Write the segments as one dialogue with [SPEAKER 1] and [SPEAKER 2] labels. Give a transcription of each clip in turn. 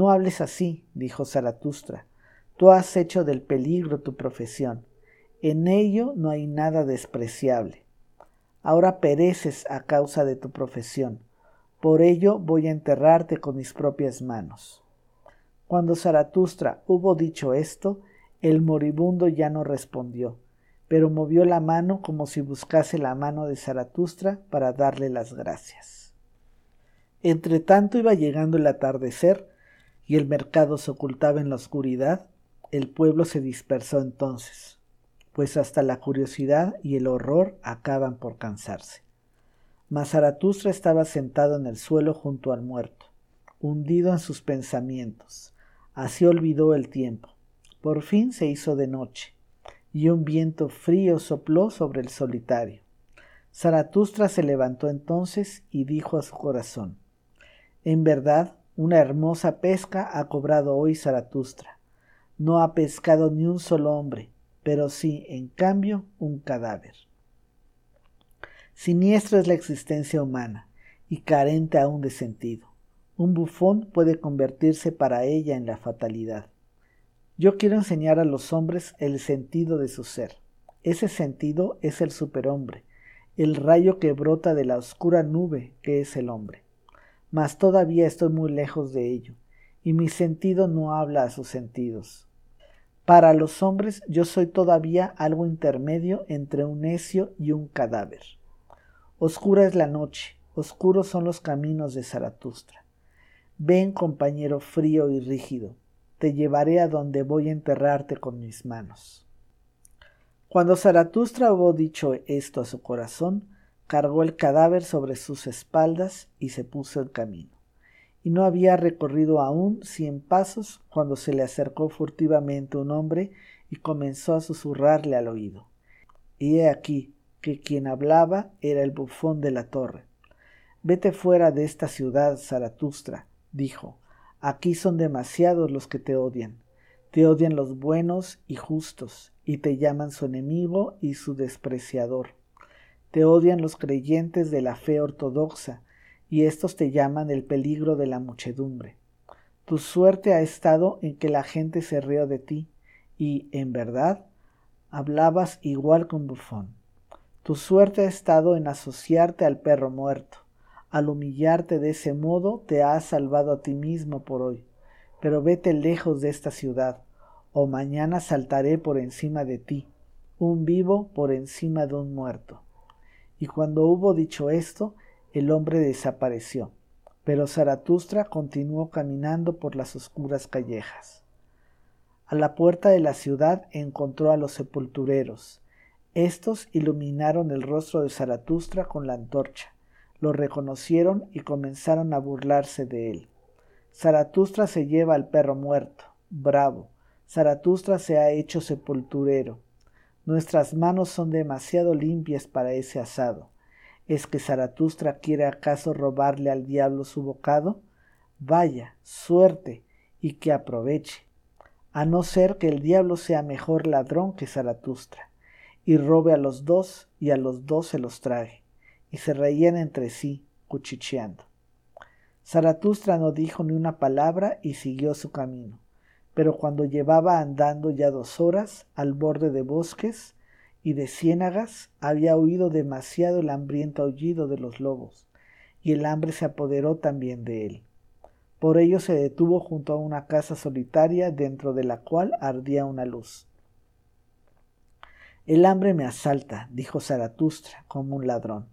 [SPEAKER 1] No hables así, dijo Zaratustra. Tú has hecho del peligro tu profesión. En ello no hay nada despreciable. Ahora pereces a causa de tu profesión. Por ello voy a enterrarte con mis propias manos. Cuando Zaratustra hubo dicho esto, el moribundo ya no respondió, pero movió la mano como si buscase la mano de Zaratustra para darle las gracias. Entre tanto iba llegando el atardecer y el mercado se ocultaba en la oscuridad, el pueblo se dispersó entonces, pues hasta la curiosidad y el horror acaban por cansarse. Mas Zaratustra estaba sentado en el suelo junto al muerto, hundido en sus pensamientos. Así olvidó el tiempo. Por fin se hizo de noche, y un viento frío sopló sobre el solitario. Zaratustra se levantó entonces y dijo a su corazón En verdad, una hermosa pesca ha cobrado hoy Zaratustra. No ha pescado ni un solo hombre, pero sí, en cambio, un cadáver. Siniestra es la existencia humana y carente aún de sentido. Un bufón puede convertirse para ella en la fatalidad. Yo quiero enseñar a los hombres el sentido de su ser. Ese sentido es el superhombre, el rayo que brota de la oscura nube que es el hombre mas todavía estoy muy lejos de ello, y mi sentido no habla a sus sentidos. Para los hombres yo soy todavía algo intermedio entre un necio y un cadáver. Oscura es la noche, oscuros son los caminos de Zaratustra. Ven, compañero frío y rígido, te llevaré a donde voy a enterrarte con mis manos. Cuando Zaratustra hubo dicho esto a su corazón, cargó el cadáver sobre sus espaldas y se puso en camino. Y no había recorrido aún cien pasos cuando se le acercó furtivamente un hombre y comenzó a susurrarle al oído. Y he aquí que quien hablaba era el bufón de la torre. Vete fuera de esta ciudad, Zaratustra, dijo. Aquí son demasiados los que te odian. Te odian los buenos y justos, y te llaman su enemigo y su despreciador. Te odian los creyentes de la fe ortodoxa, y estos te llaman el peligro de la muchedumbre. Tu suerte ha estado en que la gente se rió de ti, y, en verdad, hablabas igual con bufón. Tu suerte ha estado en asociarte al perro muerto. Al humillarte de ese modo te has salvado a ti mismo por hoy. Pero vete lejos de esta ciudad, o mañana saltaré por encima de ti, un vivo por encima de un muerto. Y cuando hubo dicho esto, el hombre desapareció. Pero Zaratustra continuó caminando por las oscuras callejas. A la puerta de la ciudad encontró a los sepultureros. Estos iluminaron el rostro de Zaratustra con la antorcha, lo reconocieron y comenzaron a burlarse de él. Zaratustra se lleva al perro muerto, bravo. Zaratustra se ha hecho sepulturero. Nuestras manos son demasiado limpias para ese asado. ¿Es que Zaratustra quiere acaso robarle al diablo su bocado? Vaya, suerte, y que aproveche, a no ser que el diablo sea mejor ladrón que Zaratustra, y robe a los dos y a los dos se los trague, y se reían entre sí, cuchicheando. Zaratustra no dijo ni una palabra y siguió su camino pero cuando llevaba andando ya dos horas al borde de bosques y de ciénagas, había oído demasiado el hambriento aullido de los lobos, y el hambre se apoderó también de él. Por ello se detuvo junto a una casa solitaria dentro de la cual ardía una luz. El hambre me asalta, dijo Zaratustra, como un ladrón.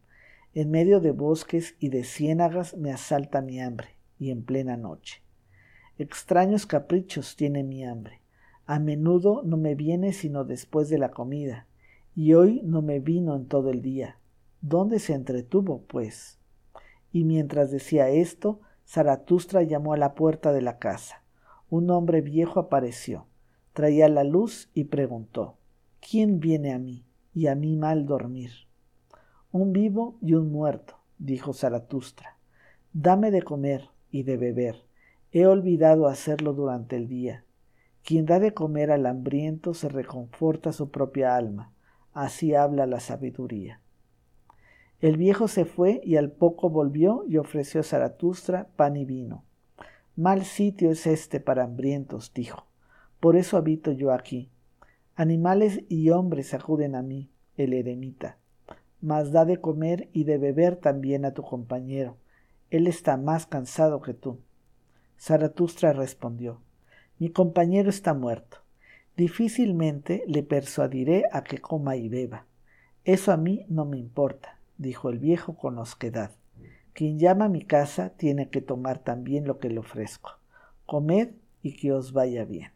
[SPEAKER 1] En medio de bosques y de ciénagas me asalta mi hambre, y en plena noche. Extraños caprichos tiene mi hambre. A menudo no me viene sino después de la comida, y hoy no me vino en todo el día. ¿Dónde se entretuvo, pues? Y mientras decía esto, Zaratustra llamó a la puerta de la casa. Un hombre viejo apareció, traía la luz y preguntó ¿Quién viene a mí y a mí mal dormir? Un vivo y un muerto, dijo Zaratustra. Dame de comer y de beber He olvidado hacerlo durante el día. Quien da de comer al hambriento se reconforta su propia alma. Así habla la sabiduría. El viejo se fue y al poco volvió y ofreció a Zaratustra pan y vino. Mal sitio es este para hambrientos, dijo. Por eso habito yo aquí. Animales y hombres acuden a mí, el eremita. Mas da de comer y de beber también a tu compañero. Él está más cansado que tú. Zaratustra respondió, Mi compañero está muerto. Difícilmente le persuadiré a que coma y beba. Eso a mí no me importa, dijo el viejo con osquedad. Quien llama a mi casa tiene que tomar también lo que le ofrezco. Comed y que os vaya bien.